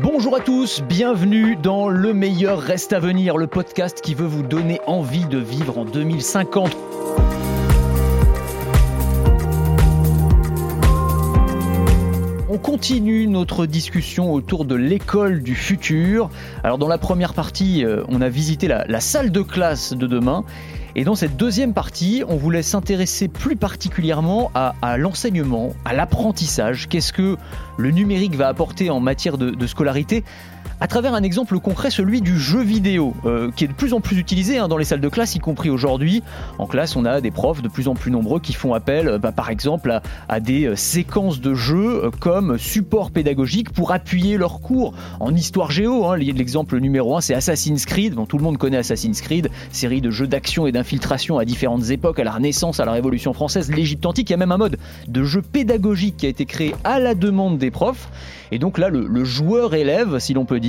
Bonjour à tous, bienvenue dans Le meilleur reste à venir, le podcast qui veut vous donner envie de vivre en 2050. On continue notre discussion autour de l'école du futur. Alors dans la première partie, euh, on a visité la, la salle de classe de demain. Et dans cette deuxième partie, on voulait s'intéresser plus particulièrement à, l'enseignement, à l'apprentissage. Qu'est-ce que le numérique va apporter en matière de scolarité? À travers un exemple concret, celui du jeu vidéo, euh, qui est de plus en plus utilisé hein, dans les salles de classe, y compris aujourd'hui. En classe, on a des profs de plus en plus nombreux qui font appel, euh, bah, par exemple, à, des euh, séquences de jeux comme support pédagogique pour appuyer leurs cours en histoire géo. Hein. L'exemple numéro un, c'est Assassin's Creed. Bon, tout le monde connaît Assassin's Creed, série de jeux d'action et d'infiltration à différentes époques, à la Renaissance, à la Révolution française, l'Égypte antique. Il y a même un mode de jeu pédagogique qui a été créé à la demande des profs. Et donc là, le joueur élève, si l'on peut dire,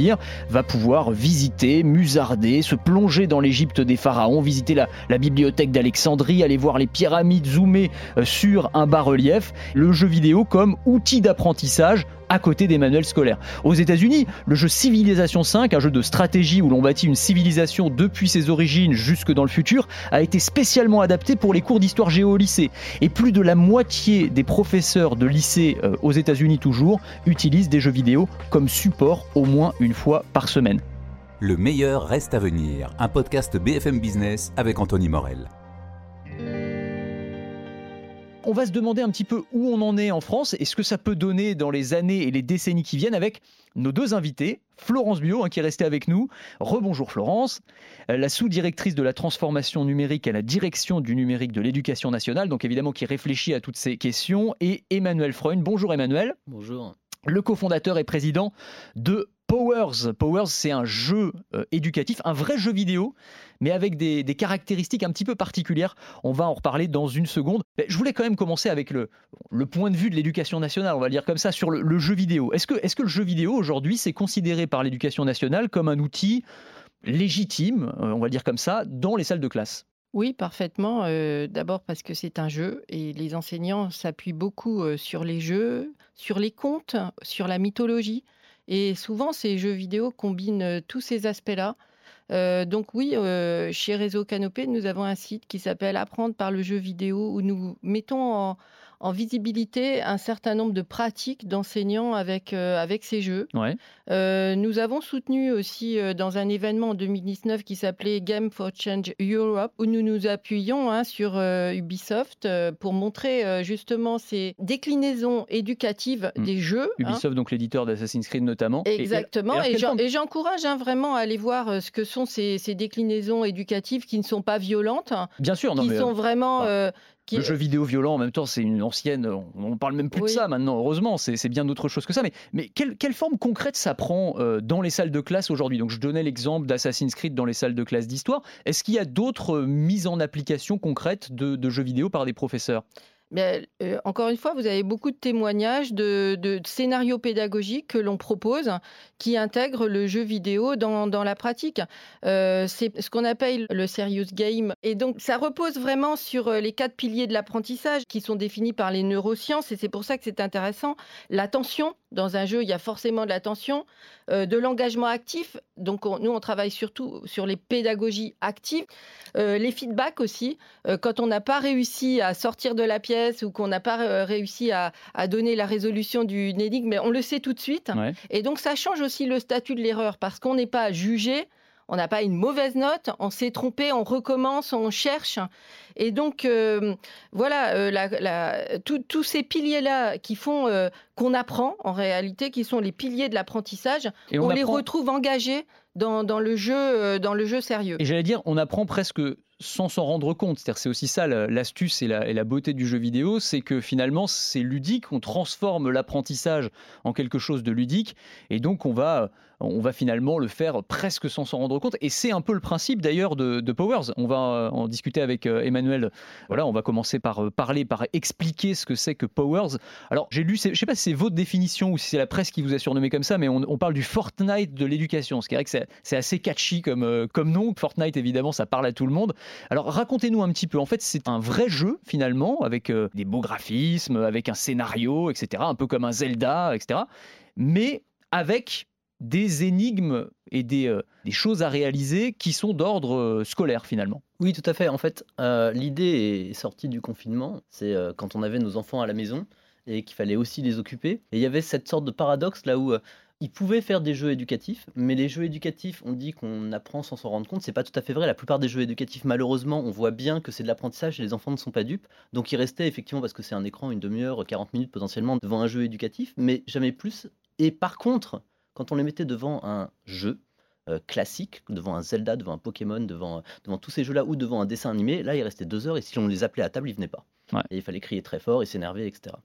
va pouvoir visiter, musarder, se plonger dans l'Égypte des pharaons, visiter la, bibliothèque d'Alexandrie, aller voir les pyramides, zoomer euh, sur un bas-relief. Le jeu vidéo comme outil d'apprentissage à côté des manuels scolaires. Aux États-Unis, le jeu Civilisation 5, un jeu de stratégie où l'on bâtit une civilisation depuis ses origines jusque dans le futur, a été spécialement adapté pour les cours d'histoire géo au lycée. Et plus de la moitié des professeurs de lycée euh, aux États-Unis toujours utilisent des jeux vidéo comme support au moins une fois par semaine. Le meilleur reste à venir, un podcast BFM Business avec Anthony Morel. On va se demander un petit peu où on en est en France et ce que ça peut donner dans les années et les décennies qui viennent avec nos deux invités. Florence Bio, hein, qui est restée avec nous. Rebonjour Florence, la sous-directrice de la transformation numérique à la direction du numérique de l'éducation nationale, donc évidemment qui réfléchit à toutes ces questions. Et Emmanuel Freund. Bonjour Emmanuel. Bonjour. Le cofondateur et président de Powers. Powers, c'est un jeu euh, éducatif, un vrai jeu vidéo, mais avec des, caractéristiques un petit peu particulières. On va en reparler dans une seconde. Je voulais quand même commencer avec le, point de vue de l'éducation nationale, on va dire comme ça, sur le, jeu vidéo. Est-ce que, le jeu vidéo, aujourd'hui, c'est considéré par l'éducation nationale comme un outil légitime, euh, on va dire comme ça, dans les salles de classe? Oui, parfaitement. Euh, D'abord parce que c'est un jeu et les enseignants s'appuient beaucoup sur les jeux, sur les contes, sur la mythologie. Et souvent, ces jeux vidéo combinent euh, tous ces aspects-là. Euh, donc oui, euh, chez Réseau Canopé, nous avons un site qui s'appelle Apprendre par le jeu vidéo où nous mettons en, en visibilité un certain nombre de pratiques d'enseignants avec, euh, avec ces jeux. Ouais. Euh, nous avons soutenu aussi euh, dans un événement en 2019 qui s'appelait Game for Change Europe, où nous nous appuyons hein, sur Ubisoft pour montrer justement ces déclinaisons éducatives mmh. des jeux. Ubisoft, hein. donc l'éditeur d'Assassin's Creed notamment. Exactement, et, et j'encourage hein, vraiment à aller voir ce que sont ces, ces, déclinaisons éducatives qui ne sont pas violentes, Bien sûr, non, qui mais, sont vraiment... Ah. Qui... Le jeu vidéo violent, en même temps, c'est une ancienne. On ne parle même plus oui. de ça maintenant, heureusement. C'est bien d'autre chose que ça. Mais, mais quelle, quelle, forme concrète ça prend euh, dans les salles de classe aujourd'hui? Donc, je donnais l'exemple d'Assassin's Creed dans les salles de classe d'histoire. Est-ce qu'il y a d'autres mises en application concrètes de, de jeux vidéo par des professeurs? Mais, euh, encore une fois, vous avez beaucoup de témoignages de, scénarios pédagogiques que l'on propose qui intègrent le jeu vidéo dans, dans la pratique. Euh, c'est ce qu'on appelle le serious game. Et donc, ça repose vraiment sur euh, les quatre piliers de l'apprentissage qui sont définis par les neurosciences. Et c'est pour ça que c'est intéressant. L'attention. Dans un jeu, il y a forcément de l'attention, euh, de l'engagement actif. Donc, on, nous, on travaille surtout sur les pédagogies actives. Euh, les feedbacks aussi. Euh, quand on n'a pas réussi à sortir de la pièce ou qu'on n'a pas réussi à, à, donner la résolution d'une énigme, mais on le sait tout de suite. Ouais. Et donc, ça change aussi le statut de l'erreur parce qu'on n'est pas jugé on n'a pas une mauvaise note, on s'est trompé, on recommence, on cherche. Et donc, euh, voilà, euh, tous ces piliers-là qui font euh, qu'on apprend, en réalité, qui sont les piliers de l'apprentissage, on, on les retrouve engagés dans, dans, le jeu, dans le jeu sérieux. Et j'allais dire, on apprend presque sans s'en rendre compte. C'est-à-dire, c'est aussi ça l'astuce et la, et la, beauté du jeu vidéo, c'est que finalement, c'est ludique, on transforme l'apprentissage en quelque chose de ludique, et donc on va on va finalement le faire presque sans s'en rendre compte. Et c'est un peu le principe d'ailleurs de, Powers. On va en discuter avec euh, Emmanuel. Voilà, on va commencer par euh, parler, par expliquer ce que c'est que Powers. Alors, j'ai lu, je ne sais pas si c'est votre définition ou si c'est la presse qui vous a surnommé comme ça, mais on, parle du Fortnite de l'éducation. Ce qui est vrai que c'est assez catchy comme, euh, comme nom. Fortnite, évidemment, ça parle à tout le monde. Alors, racontez-nous un petit peu. En fait, c'est un vrai jeu, finalement, avec des beaux graphismes, avec un scénario, etc. Un peu comme un Zelda, etc. Mais avec des énigmes et des, des choses à réaliser qui sont d'ordre scolaire finalement. Oui, tout à fait. En fait, l'idée est sortie du confinement. C'est quand on avait nos enfants à la maison et qu'il fallait aussi les occuper. Et il y avait cette sorte de paradoxe là où ils pouvaient faire des jeux éducatifs, mais les jeux éducatifs, on dit qu'on apprend sans s'en rendre compte. C'est pas tout à fait vrai. La plupart des jeux éducatifs, malheureusement, on voit bien que c'est de l'apprentissage et les enfants ne sont pas dupes. Donc ils restaient effectivement, parce que c'est un écran, une demi-heure, 40 minutes potentiellement devant un jeu éducatif, mais jamais plus. Et par contre, quand on les mettait devant un jeu, euh, classique, devant un Zelda, devant un Pokémon, devant, devant tous ces jeux-là, ou devant un dessin animé, là, il restait deux heures, et si on les appelait à table, ils venaient pas. Et il fallait crier très fort et s'énerver, etc.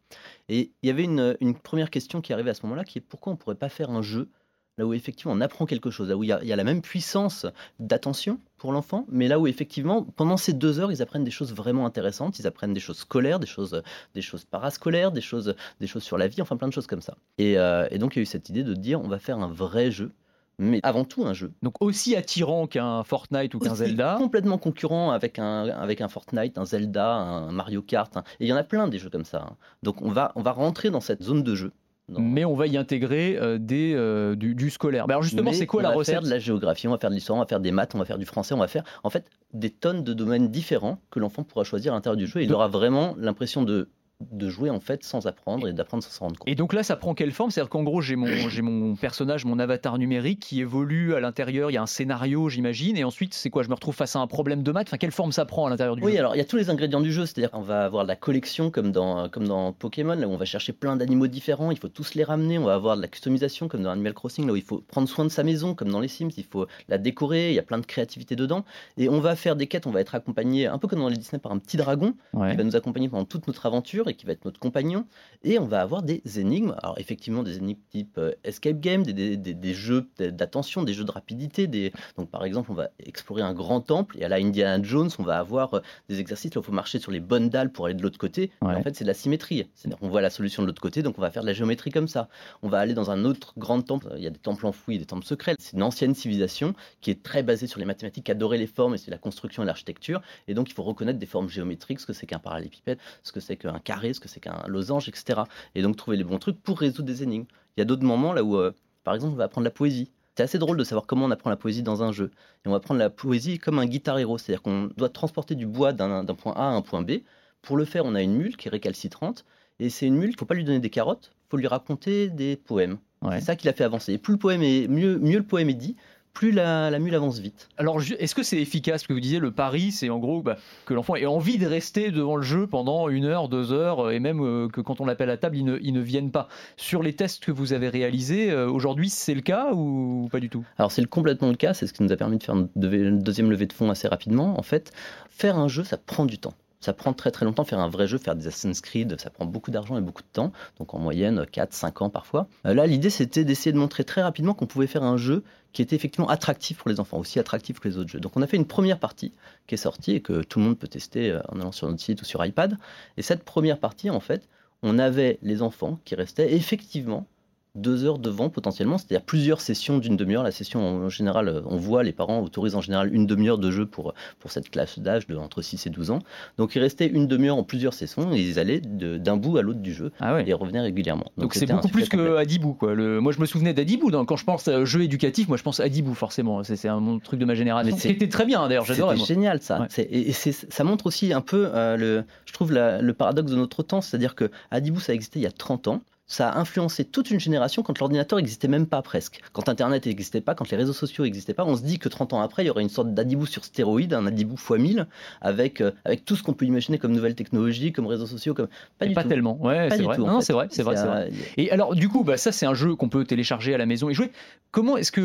Et il y avait une, une, première question qui arrivait à ce moment-là, qui est pourquoi on ne pourrait pas faire un jeu là où effectivement on apprend quelque chose, là où il y a, il y a la même puissance d'attention pour l'enfant, mais là où effectivement pendant ces deux heures ils apprennent des choses vraiment intéressantes, ils apprennent des choses scolaires, des choses, des choses parascolaires, des choses, des choses sur la vie, enfin plein de choses comme ça. Et, euh, et donc il y a eu cette idée de dire on va faire un vrai jeu mais avant tout un jeu. Donc aussi attirant qu'un Fortnite ou qu'un Zelda. Complètement concurrent avec un, avec un Fortnite, un Zelda, un Mario Kart. Et il y en a plein des jeux comme ça. Hein. Donc on va, on va rentrer dans cette zone de jeu. Mais on va y intégrer euh, des, euh, du, scolaire. Mais alors justement, c'est quoi la recette On va faire de la géographie, on va faire de l'histoire, on va faire des maths, on va faire du français, on va faire en fait des tonnes de domaines différents que l'enfant pourra choisir à l'intérieur du jeu. Et il aura vraiment l'impression de de jouer en fait sans apprendre et d'apprendre sans s'en rendre compte. Et donc là, ça prend quelle forme? C'est-à-dire qu'en gros, j'ai mon, mon personnage, mon avatar numérique qui évolue à l'intérieur. Il y a un scénario, j'imagine, et ensuite, c'est quoi? Je me retrouve face à un problème de maths? Enfin, quelle forme ça prend à l'intérieur du jeu? Oui, alors il y a tous les ingrédients du jeu. C'est-à-dire qu'on va avoir de la collection comme dans comme dans Pokémon, là où on va chercher plein d'animaux différents. Il faut tous les ramener. On va avoir de la customisation comme dans Animal Crossing, là où il faut prendre soin de sa maison comme dans les Sims. Il faut la décorer. Il y a plein de créativité dedans. Et on va faire des quêtes. On va être accompagné un peu comme dans les Disney par un petit dragon qui va nous accompagner pendant toute notre aventure et qui va être notre compagnon et on va avoir des énigmes. Alors effectivement des énigmes type euh, escape game, des, des, des, jeux d'attention, des jeux de rapidité. Des... Donc par exemple on va explorer un grand temple et à la Indiana Jones on va avoir euh, des exercices où il faut marcher sur les bonnes dalles pour aller de l'autre côté. En fait c'est de la symétrie. C'est-à-dire qu'on voit la solution de l'autre côté donc on va faire de la géométrie comme ça. On va aller dans un autre grand temple. Il y a des temples enfouis, des temples secrets. C'est une ancienne civilisation qui est très basée sur les mathématiques, qui adorait les formes et c'est la construction et l'architecture. Et donc il faut reconnaître des formes géométriques, ce que c'est qu'un parallélépipède, ce que c'est qu'un carré, ce que c'est qu'un losange, etc. Et donc trouver les bons trucs pour résoudre des énigmes. Il y a d'autres moments là où, euh, par exemple, on va apprendre la poésie. C'est assez drôle de savoir comment on apprend la poésie dans un jeu. Et on va apprendre la poésie comme un guitar héros, c'est-à-dire qu'on doit transporter du bois d'un point A à un point B. Pour le faire, on a une mule qui est récalcitrante, et c'est une mule, il ne faut pas lui donner des carottes, il faut lui raconter des poèmes. C'est ça qui l'a fait avancer. Et plus le poème est, mieux, mieux le poème est dit, plus la, mule avance vite. Alors, est-ce que c'est efficace Parce que vous disiez, le pari, c'est en gros bah, que l'enfant ait envie de rester devant le jeu pendant une heure, deux heures, et même euh, que quand on l'appelle à table, il ne, il ne vienne pas. Sur les tests que vous avez réalisés, euh, aujourd'hui, c'est le cas ou pas du tout? Alors, c'est complètement le cas. C'est ce qui nous a permis de faire une deuxième levée de fonds assez rapidement. En fait, faire un jeu, ça prend du temps. Ça prend très très longtemps faire un vrai jeu, faire des Assassin's Creed, ça prend beaucoup d'argent et beaucoup de temps, donc en moyenne 4-5 ans parfois. Euh, là, l'idée c'était d'essayer de montrer très rapidement qu'on pouvait faire un jeu qui était effectivement attractif pour les enfants, aussi attractif que les autres jeux. Donc on a fait une première partie qui est sortie et que tout le monde peut tester euh, en allant sur notre site ou sur iPad. Et cette première partie, en fait, on avait les enfants qui restaient effectivement deux heures devant potentiellement, c'est-à-dire plusieurs sessions d'une demi-heure. La session en général, euh, on voit, les parents autorisent en général une demi-heure de jeu pour, pour cette classe d'âge de entre 6 et 12 ans. Donc ils restaient une demi-heure en plusieurs sessions et ils allaient d'un bout à l'autre du jeu ah et revenaient régulièrement. Donc c'est beaucoup plus que Adibou. Quoi. Le... Moi je me souvenais d'Adibou, quand je pense à jeu éducatif, moi je pense à Adibou forcément. C'est un truc de ma génération. C'était très bien d'ailleurs, j'adorais. C'est génial ça. Et, ça montre aussi un peu, euh, le, je trouve, le paradoxe de notre temps, c'est-à-dire que Adibou ça existait il y a 30 ans ça a influencé toute une génération quand l'ordinateur n'existait même pas presque. Quand Internet n'existait pas, quand les réseaux sociaux n'existaient pas, on se dit que 30 ans après, il y aurait une sorte d'Adibou sur stéroïde, un Adibou x 1000, avec, euh, avec tout ce qu'on peut imaginer comme nouvelles technologies, comme réseaux sociaux. Comme... Pas, du pas tellement, ouais, c'est vrai. non, c'est vrai, c'est vrai, vrai, Et alors, du coup, bah, ça, c'est un jeu qu'on peut télécharger à la maison et jouer. Comment est-ce que,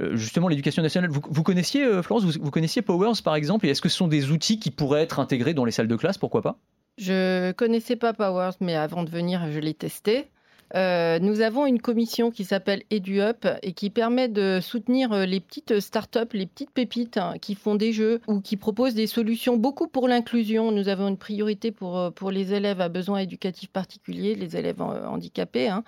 euh, justement, l'éducation nationale, vous, vous connaissiez, euh, Florence, vous, vous, connaissiez Powers, par exemple, et est-ce que ce sont des outils qui pourraient être intégrés dans les salles de classe, pourquoi pas? Je connaissais pas Powers, mais avant de venir, je l'ai testé. Euh, nous avons une commission qui s'appelle EduUp et qui permet de soutenir euh, les petites startups, les petites pépites hein, qui font des jeux ou qui proposent des solutions beaucoup pour l'inclusion. Nous avons une priorité pour, euh, pour les élèves à besoins éducatifs particuliers, les élèves handicapés. Hein.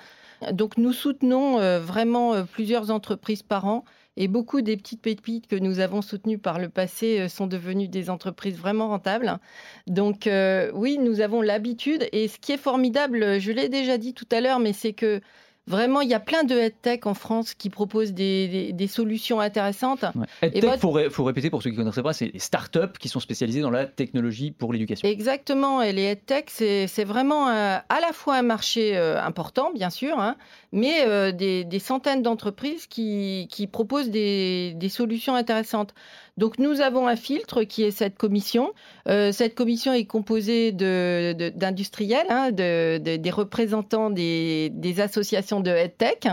Donc nous soutenons vraiment plusieurs entreprises par an et beaucoup des petites pépites que nous avons soutenues par le passé euh, sont devenues des entreprises vraiment rentables. Donc euh, oui, nous avons l'habitude. Et ce qui est formidable, je l'ai déjà dit tout à l'heure, mais c'est que Vraiment, il y a plein de headtech en France qui proposent des, solutions intéressantes. Ouais. il faut, répéter pour ceux qui ne connaissent pas, c'est les startups qui sont spécialisées dans la technologie pour l'éducation. Exactement, et les headtech, c'est vraiment à la fois un marché euh, important, bien sûr, hein, mais euh, des, centaines d'entreprises qui, proposent des, solutions intéressantes. Donc nous avons un filtre qui est cette commission. Euh, cette commission est composée d'industriels, hein, de, des représentants des, associations de EdTech,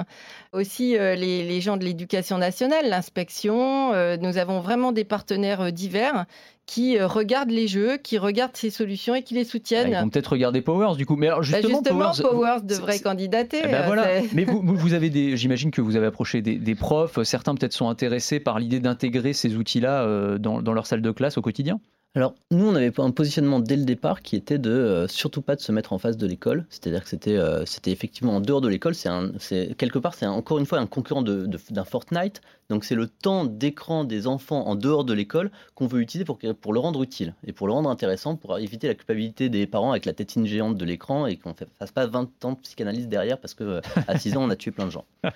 aussi euh, les, gens de l'éducation nationale, l'inspection. nous avons vraiment des partenaires divers qui regardent les jeux, qui regardent ces solutions et qui les soutiennent. Ah, ils vont peut-être regarder Powers du coup. Mais alors bah, justement, Powers, devrait candidater. Eh ben voilà. Mais vous, vous, avez des, j'imagine que vous avez approché des, profs. Certains peut-être sont intéressés par l'idée d'intégrer ces outils-là euh, dans, dans leur salle de classe au quotidien. Alors, nous, on avait un positionnement dès le départ qui était de euh, surtout pas de se mettre en face de l'école. C'est-à-dire que c'était euh, c'était effectivement en dehors de l'école. C'est quelque part, c'est encore une fois un concurrent d'un de, Fortnite. Donc, c'est le temps d'écran des enfants en dehors de l'école qu'on veut utiliser pour, pour le rendre utile et pour le rendre intéressant, pour éviter la culpabilité des parents avec la tétine géante de l'écran et qu'on ne fasse pas 20 ans de psychanalyse derrière parce que à 6 ans, on a tué plein de gens.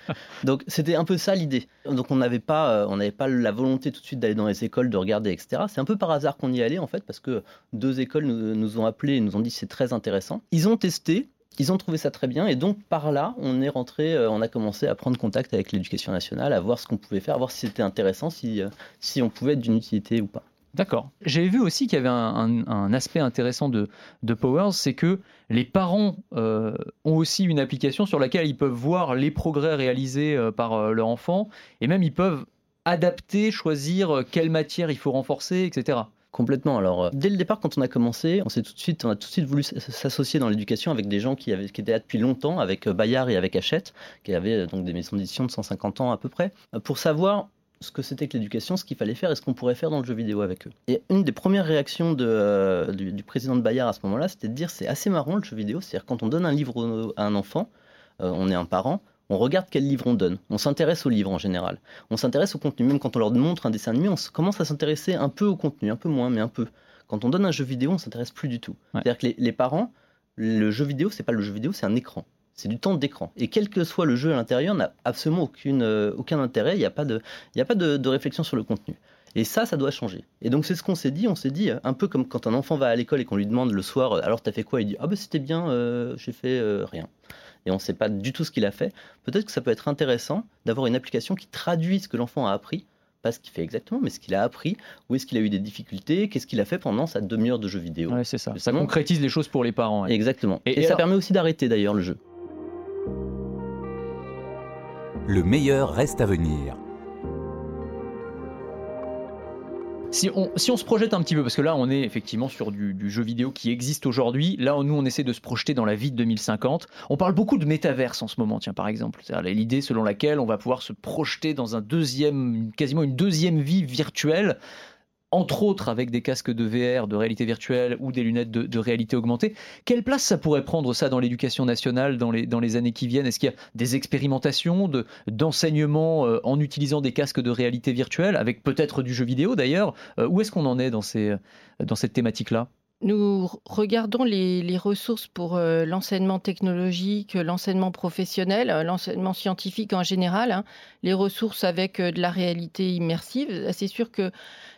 Donc, c'était un peu ça l'idée. Donc, on n'avait pas, euh, on n'avait pas la volonté tout de suite d'aller dans les écoles, de regarder, etc. C'est un peu par hasard qu'on y allait en fait parce que deux écoles nous, ont appelés et nous ont dit c'est très intéressant. Ils ont testé, ils ont trouvé ça très bien et donc par là, on est rentré, euh, on a commencé à prendre contact avec l'éducation nationale, à voir ce qu'on pouvait faire, à voir si c'était intéressant, si, euh, si on pouvait être d'une utilité ou pas. D'accord. J'avais vu aussi qu'il y avait un, aspect intéressant de, de Powers, c'est que les parents euh, ont aussi une application sur laquelle ils peuvent voir les progrès réalisés par leur enfant et même ils peuvent adapter, choisir quelle matière il faut renforcer, etc. Complètement. Alors, euh, dès le départ, quand on a commencé, on s'est tout de suite, on a tout de suite voulu s'associer dans l'éducation avec des gens qui, avaient, qui étaient là depuis longtemps, avec euh, Bayard et avec Hachette, qui avaient euh, donc des maisons d'édition de 150 ans à peu près, pour savoir ce que c'était que l'éducation, ce qu'il fallait faire et ce qu'on pourrait faire dans le jeu vidéo avec eux. Et une des premières réactions du, président de Bayard à ce moment-là, c'était de dire c'est assez marrant le jeu vidéo, c'est-à-dire quand on donne un livre à un enfant, on est un parent, on regarde quel livre on donne. On s'intéresse au livre en général. On s'intéresse au contenu. Même quand on leur montre un dessin animé, on commence à s'intéresser un peu au contenu, un peu moins, mais un peu. Quand on donne un jeu vidéo, on s'intéresse plus du tout. C'est-à-dire que les, parents, le jeu vidéo, c'est pas le jeu vidéo, c'est un écran. C'est du temps d'écran. Et quel que soit le jeu à l'intérieur, n'a absolument aucune, euh, aucun intérêt. Il n'y a pas, de, a pas de, réflexion sur le contenu. Et ça, ça doit changer. Et donc c'est ce qu'on s'est dit. On s'est dit euh, un peu comme quand un enfant va à l'école et qu'on lui demande le soir, euh, alors t'as fait quoi? Il dit ah ben c'était bien, j'ai fait rien et on ne sait pas du tout ce qu'il a fait, peut-être que ça peut être intéressant d'avoir une application qui traduit ce que l'enfant a appris, pas ce qu'il fait exactement, mais ce qu'il a appris, où est-ce qu'il a eu des difficultés, qu'est-ce qu'il a fait pendant sa demi-heure de jeu vidéo. Ouais, c'est ça. Ça concrétise les choses pour les parents. Exactement. Et, ça permet aussi d'arrêter d'ailleurs le jeu. Le meilleur reste à venir. Si on, si on se projette un petit peu, parce que là on est effectivement sur du, jeu vidéo qui existe aujourd'hui, là nous on essaie de se projeter dans la vie de 2050. On parle beaucoup de métaverse en ce moment, tiens par exemple. C'est l'idée selon laquelle on va pouvoir se projeter dans un deuxième, quasiment une deuxième vie virtuelle entre autres avec des casques de VR, de réalité virtuelle ou des lunettes de, réalité augmentée. Quelle place ça pourrait prendre ça dans l'éducation nationale dans les, années qui viennent? Est-ce qu'il y a des expérimentations de, d'enseignement euh, en utilisant des casques de réalité virtuelle, avec peut-être du jeu vidéo d'ailleurs? Euh, Où est-ce qu'on en est dans cette thématique-là? Nous regardons les, ressources pour euh, l'enseignement technologique, l'enseignement professionnel, euh, l'enseignement scientifique en général, hein. les ressources avec euh, de la réalité immersive. C'est sûr que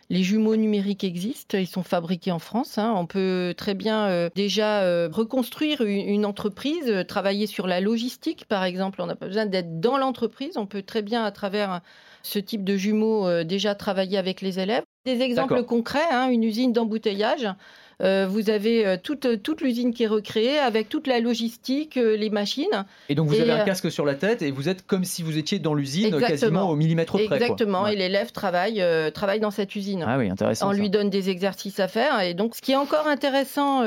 les jumeaux numériques existent, ils sont fabriqués en France. Hein. On peut très bien déjà reconstruire une, entreprise, travailler sur la logistique par exemple. On n'a pas besoin d'être dans l'entreprise, on peut très bien à travers ce type de jumeaux déjà travailler avec les élèves. Des exemples concrets, hein, une usine d'embouteillage. Euh, vous avez euh, toute, toute l'usine qui est recréée avec toute la logistique, euh, les machines. Et donc vous avez un casque sur la tête et vous êtes comme si vous étiez dans l'usine quasiment au millimètre près. Exactement, et l'élève travaille, travaille dans cette usine. Ah oui, intéressant. On lui donne des exercices à faire. Et donc ce qui est encore intéressant,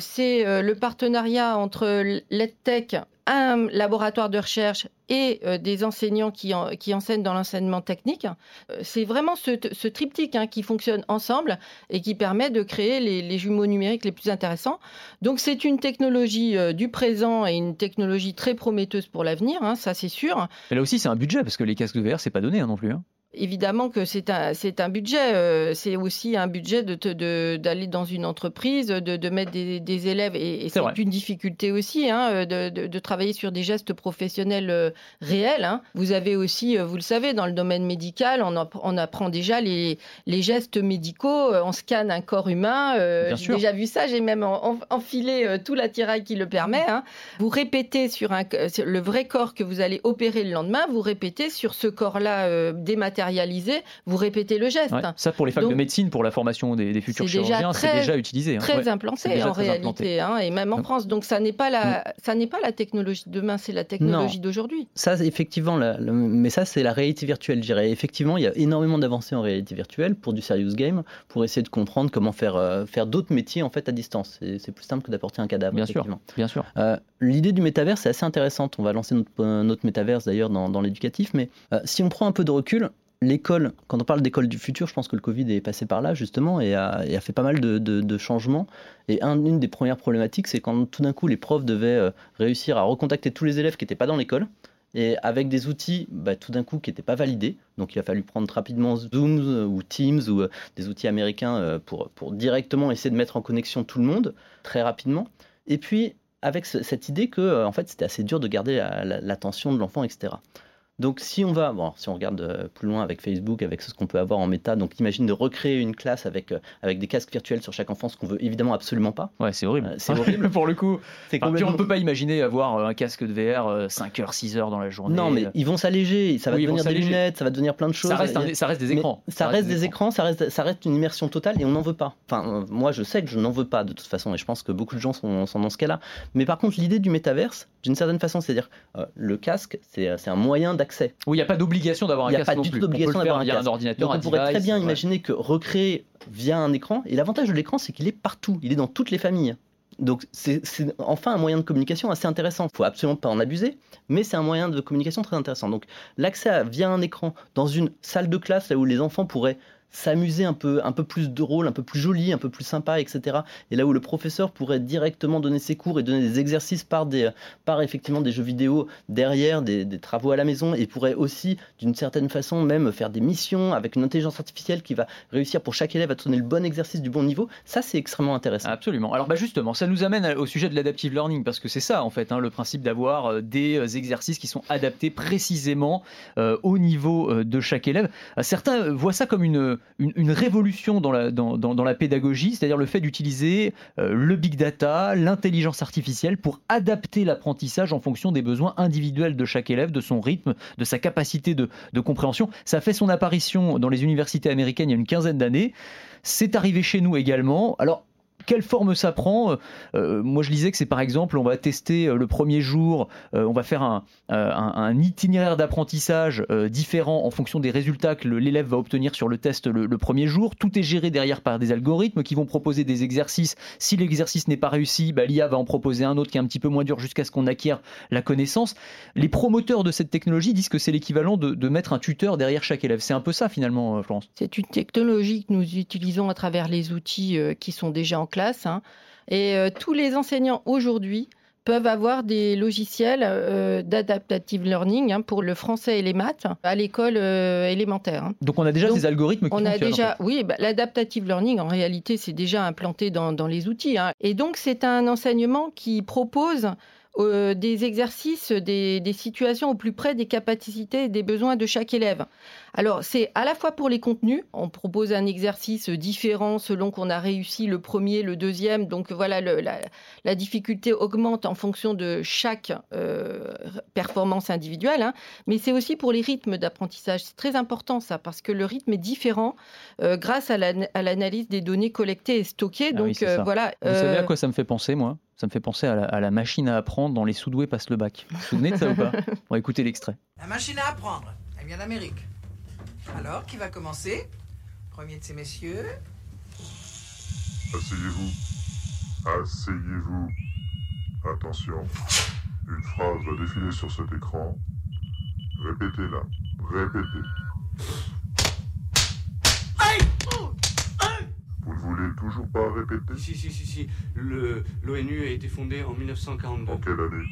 c'est le partenariat entre l'EdTech un laboratoire de recherche et euh, des enseignants qui, enseignent dans l'enseignement technique. Euh, c'est vraiment ce, triptyque hein, qui fonctionne ensemble et qui permet de créer les, jumeaux numériques les plus intéressants. Donc c'est une technologie euh, du présent et une technologie très prometteuse pour l'avenir, hein, ça c'est sûr. Mais là aussi c'est un budget parce que les casques de VR c'est pas donné hein, non plus. Évidemment que c'est un, c'est un budget. Euh, c'est aussi un budget de, de, d'aller dans une entreprise, de, de mettre des, des, élèves. Et, c'est, une difficulté aussi hein, de, de, travailler sur des gestes professionnels euh, réels. Hein. Vous avez aussi, euh, vous le savez, dans le domaine médical, on, on apprend déjà les, les, gestes médicaux. On scanne un corps humain. j'ai déjà vu ça. J'ai même enfilé tout l'attirail qui le permet. Hein. Vous répétez sur, un, le vrai corps que vous allez opérer le lendemain. Vous répétez sur ce corps-là dématérialisé. Vous répétez le geste. ça, pour les facs de médecine, pour la formation des, futurs chirurgiens, c'est déjà utilisé. Hein. Très implanté en réalité, hein, et même en France. Donc ça n'est pas la, ça n'est pas la technologie de demain, c'est la technologie d'aujourd'hui. Ça, effectivement, mais ça, c'est la réalité virtuelle, je dirais. Effectivement, il y a énormément d'avancées en réalité virtuelle pour du serious game, pour essayer de comprendre comment faire, euh, faire d'autres métiers en fait à distance. C'est plus simple que d'apporter un cadavre. Bien sûr. Bien sûr. Euh, l'idée du métaverse, c'est assez intéressante. On va lancer notre, notre métaverse d'ailleurs dans, dans l'éducatif, mais euh, si on prend un peu de recul, l'école, quand on parle d'école du futur, je pense que le Covid est passé par là justement et a, fait pas mal de, changements. Et une des premières problématiques, c'est quand tout d'un coup les profs devaient euh, réussir à recontacter tous les élèves qui n'étaient pas dans l'école et avec des outils bah, tout d'un coup qui n'étaient pas validés. Donc il a fallu prendre rapidement Zoom euh, ou Teams ou euh, des outils américains pour, directement essayer de mettre en connexion tout le monde très rapidement. Et puis avec cette idée que en fait c'était assez dur de garder l'attention de l'enfant, etc. Donc si on va, bon, si on regarde euh, plus loin avec Facebook, avec ce qu'on peut avoir en méta, donc imagine de recréer une classe avec, euh, avec des casques virtuels sur chaque enfant, ce qu'on veut évidemment absolument pas. Ouais, c'est horrible. Euh, c'est horrible pour le coup. Puis on ne peut pas imaginer avoir un casque de VR 5 heures, 6 heures dans la journée. Non, mais ils vont s'alléger, ça va devenir des lunettes, ça va devenir plein de choses. Ça reste, ça reste des écrans. Ça, reste, des écrans, ça reste, ça reste une immersion totale et on n'en veut pas. Enfin, moi je sais que je n'en veux pas de toute façon et je pense que beaucoup de gens sont, sont dans ce cas-là. Mais par contre, l'idée du métaverse, d'une certaine façon, c'est-à-dire le casque, c'est un moyen Oui, il n'y a pas obligation d'avoir un casque. Il n'y a pas du tout d'obligation d'avoir un, ordinateur. Donc on pourrait très bien imaginer que recréer via un écran, et l'avantage de l'écran, c'est qu'il est partout, il est dans toutes les familles. Donc c'est enfin un moyen de communication assez intéressant. Il faut absolument pas en abuser, mais c'est un moyen de communication très intéressant. Donc l'accès via un écran dans une salle de classe là où les enfants pourraient s'amuser un peu, un peu plus de rôle, un peu plus joli, un peu plus sympa, etc. Et là où le professeur pourrait directement donner ses cours et donner des exercices par, des, par effectivement des jeux vidéo derrière, des, travaux à la maison, et pourrait aussi, d'une certaine façon, même faire des missions avec une intelligence artificielle qui va réussir pour chaque élève à donner le bon exercice du bon niveau, ça c'est extrêmement intéressant. Absolument. Alors bah justement, ça nous amène au sujet de l'adaptive learning, parce que c'est ça en fait, hein, le principe d'avoir euh, des euh, exercices qui sont adaptés précisément euh, au niveau de chaque élève. Certains voient ça comme une une, révolution dans la, dans, dans, la pédagogie, c'est-à-dire le fait d'utiliser euh, le big data, l'intelligence artificielle pour adapter l'apprentissage en fonction des besoins individuels de chaque élève, de son rythme, de sa capacité de, de compréhension. Ça fait son apparition dans les universités américaines il y a une quinzaine d'années. C'est arrivé chez nous également. Alors, quelle forme ça prend euh, Moi, je disais que c'est par exemple, on va tester euh, le premier jour, euh, on va faire un, itinéraire d'apprentissage différent en fonction des résultats que l'élève va obtenir sur le test le, premier jour. Tout est géré derrière par des algorithmes qui vont proposer des exercices. Si l'exercice n'est pas réussi, bah, l'IA va en proposer un autre qui est un petit peu moins dur jusqu'à ce qu'on acquiert la connaissance. Les promoteurs de cette technologie disent que c'est l'équivalent de, de, mettre un tuteur derrière chaque élève. C'est un peu ça finalement, Florence. C'est une technologie que nous utilisons à travers les outils qui sont déjà en classe Hein. Et euh, tous les enseignants aujourd'hui peuvent avoir des logiciels euh, d'adaptative learning hein, pour le français et les maths à l'école euh, élémentaire. Hein. Donc on a déjà des algorithmes qui on a déjà, oui, bah, l'adaptative learning en réalité c'est déjà implanté dans, dans les outils. Et donc c'est un enseignement qui propose euh, des exercices, des, situations au plus près des capacités et des besoins de chaque élève. Alors, c'est à la fois pour les contenus, on propose un exercice différent selon qu'on a réussi le premier, le deuxième, donc voilà, la, difficulté augmente en fonction de chaque euh, performance individuelle, hein. mais c'est aussi pour les rythmes d'apprentissage. C'est très important ça, parce que le rythme est différent euh, grâce à l'analyse des données collectées et stockées. Ah donc voilà. Vous savez à quoi ça me fait penser, moi? Ça me fait penser à la, machine à apprendre dans Les Soudoués passent le bac. Vous vous souvenez de ça ou pas? On va écouter l'extrait. La machine à apprendre, elle vient d'Amérique. Alors, qui va commencer? Premier de ces messieurs. Asseyez-vous. Asseyez-vous. Attention. Une phrase va défiler sur cet écran. Répétez-la. Répétez. Vous ne voulez toujours pas répéter Si, si, si, si. L'ONU a été fondée en 1942. En quelle année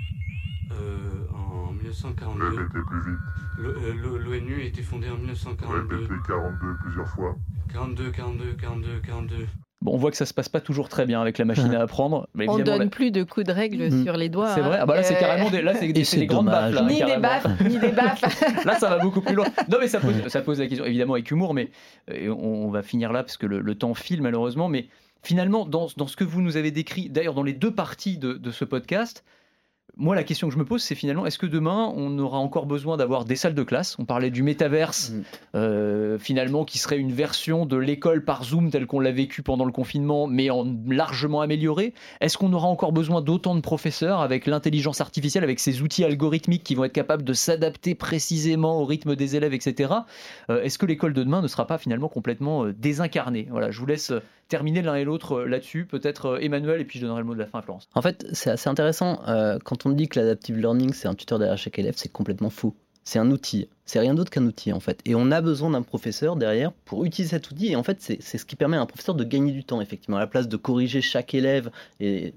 euh, En 1942. Répétez plus vite. L'ONU a été fondée en 1942. Répétez 42 plusieurs fois. 42, 42, 42, 42. Bon, on voit que ça se passe pas toujours très bien avec la machine à apprendre. Mais on donne la- plus de coups de règle Mhm. sur les doigts. C'est vrai. hein. Ah bah là, c'est Euh, carrément des, là, c'est des, grandes baffes. Là, Ni des baffes, ni des baffes. Là, ça va beaucoup plus loin. Non, mais ça pose, ça pose la question, évidemment, avec humour, mais euh, on, on va finir là parce que le, le temps file, malheureusement. Mais finalement, dans, dans ce que vous nous avez décrit, d'ailleurs, dans les deux parties de, de ce podcast, moi, la question que je me pose, c'est finalement, est-ce que demain, on aura encore besoin d'avoir des salles de classe? On parlait du métaverse, Mm. euh, finalement, qui serait une version de l'école par Zoom telle qu'on l'a vécu pendant le confinement, mais en largement améliorée. Est-ce qu'on aura encore besoin d'autant de professeurs avec l'intelligence artificielle, avec ces outils algorithmiques qui vont être capables de s'adapter précisément au rythme des élèves, etc. Euh, Est-ce que l'école de demain ne sera pas finalement complètement euh, désincarnée? Voilà, je vous laisse terminer l'un et l'autre euh, là-dessus. Peut-être euh, Emmanuel, et puis je donnerai le mot de la fin à Florence. En fait, c'est assez intéressant. euh, quand on dit que l'adaptive learning, c'est un tuteur derrière chaque élève, c'est complètement faux. C'est un outil. C'est rien d'autre qu'un outil, en fait. Et on a besoin d'un professeur derrière pour utiliser cet outil. Et en fait, c'est c'est ce qui permet à un professeur de gagner du temps, effectivement. À la place de corriger chaque élève, et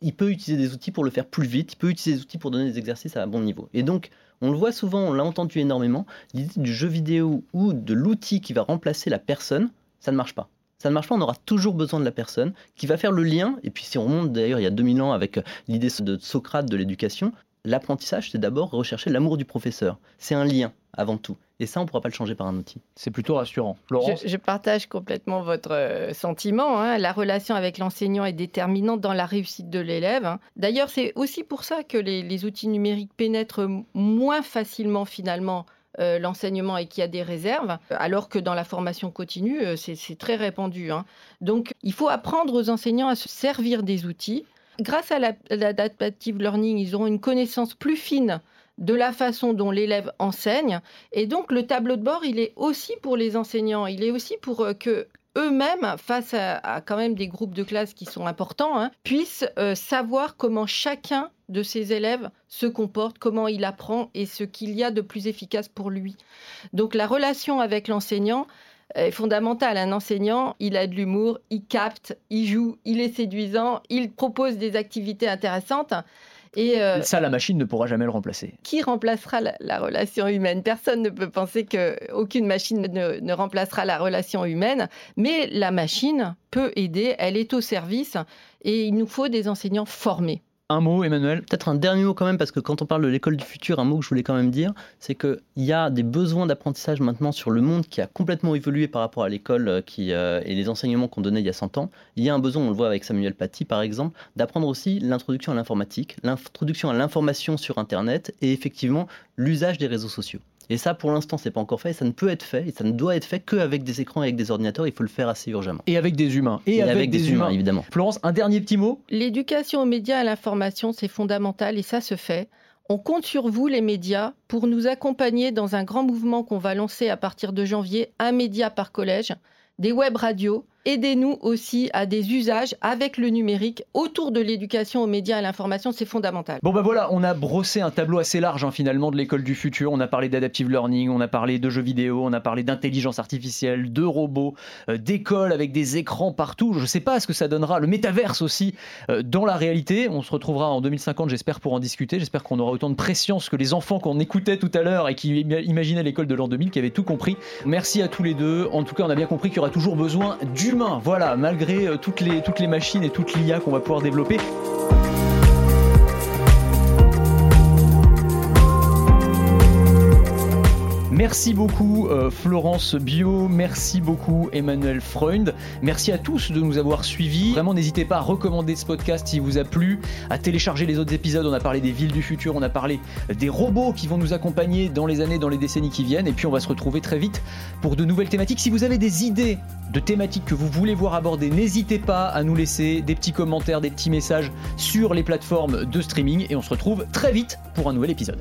il peut utiliser des outils pour le faire plus vite. Il peut utiliser des outils pour donner des exercices à un bon niveau. Et donc, on le voit souvent, on l'a entendu énormément, l'idée du jeu vidéo ou de l'outil qui va remplacer la personne, ça ne marche pas. Ça ne marche pas, on aura toujours besoin de la personne qui va faire le lien. Et puis si on remonte d'ailleurs il y a 2000 ans avec euh, l'idée de Socrate de l'éducation, l'apprentissage c'est d'abord rechercher l'amour du professeur. C'est un lien avant tout. Et ça on ne pourra pas le changer par un outil. C'est plutôt rassurant. Florence Je, je partage complètement votre euh, sentiment. hein. La relation avec l'enseignant est déterminante dans la réussite de l'élève. hein. D'ailleurs, c'est aussi pour ça que les, les outils numériques pénètrent moins facilement finalement euh, l'enseignement et qu'il y a des réserves, alors que dans la formation continue, euh, c'est très répandu. hein. Donc, il faut apprendre aux enseignants à se servir des outils. Grâce à la- l'adaptive learning, ils auront une connaissance plus fine de la façon dont l'élève enseigne. Et donc, le tableau de bord, il est aussi pour les enseignants. Il est aussi pour euh, que eux-mêmes, face à, quand même des groupes de classe qui sont importants, hein, puissent euh, savoir comment chacun de ces élèves se comporte, comment il apprend et ce qu'il y a de plus efficace pour lui. Donc la relation avec l'enseignant est fondamentale. Un enseignant, il a de l'humour, il capte, il joue, il est séduisant, il propose des activités intéressantes. Et euh, Ça, la machine ne pourra jamais le remplacer. qui remplacera la, la relation humaine? Personne ne peut penser qu'aucune machine ne, ne remplacera la relation humaine, mais la machine peut aider, elle est au service et il nous faut des enseignants formés. Un mot, Emmanuel Peut-être un dernier mot quand même, parce que quand on parle de l'école du futur, un mot que je voulais quand même dire, c'est qu'il y a des besoins d'apprentissage maintenant sur le monde qui a complètement évolué par rapport à l'école euh, euh, et les enseignements qu'on donnait il y a 100 ans. Il y a un besoin, on le voit avec Samuel Paty par exemple, d'apprendre aussi l'introduction à l'informatique, l'introduction à l'information sur Internet et effectivement l'usage des réseaux sociaux. Et ça, pour l'instant, c'est pas encore fait. Et ça ne peut être fait et ça ne doit être fait qu'avec des écrans et avec des ordinateurs. Il faut le faire assez urgemment. Et avec des humains. Et, Et avec, avec des, des humains. humains, évidemment. Florence, un dernier petit mot L'éducation aux médias et à l'information, c'est fondamental et ça se fait. On compte sur vous, les médias, pour nous accompagner dans un grand mouvement qu'on va lancer à partir de janvier, un média par collège, des web radios. Aidez-nous aussi à des usages avec le numérique autour de l'éducation aux médias et à l'information, c'est fondamental. Bon ben voilà, on a brossé un tableau assez large hein, finalement de l'école du futur. On a parlé d'adaptive learning, on a parlé de jeux vidéo, on a parlé d'intelligence artificielle, de robots, euh, d'écoles avec des écrans partout. Je sais pas ce que ça donnera, le métaverse aussi euh, dans la réalité. On se retrouvera en 2050, j'espère, pour en discuter. J'espère qu'on aura autant de préscience que les enfants qu'on écoutait tout à l'heure et qui ima- imaginaient l'école de l'an 2000, qui avaient tout compris. Merci à tous les deux. En tout cas, on a bien compris qu'il y aura toujours besoin Voilà, malgré euh, toutes les, toutes les machines et toute l'IA qu'on va pouvoir développer. Merci beaucoup euh, Florence Bio, merci beaucoup Emmanuel Freund, merci à tous de nous avoir suivis. Vraiment n'hésitez pas à recommander ce podcast s'il vous a plu, à télécharger les autres épisodes. On a parlé des villes du futur, on a parlé des robots qui vont nous accompagner dans les années, dans les décennies qui viennent. Et puis on va se retrouver très vite pour de nouvelles thématiques. Si vous avez des idées de thématiques que vous voulez voir abordées, n'hésitez pas à nous laisser des petits commentaires, des petits messages sur les plateformes de streaming. Et on se retrouve très vite pour un nouvel épisode.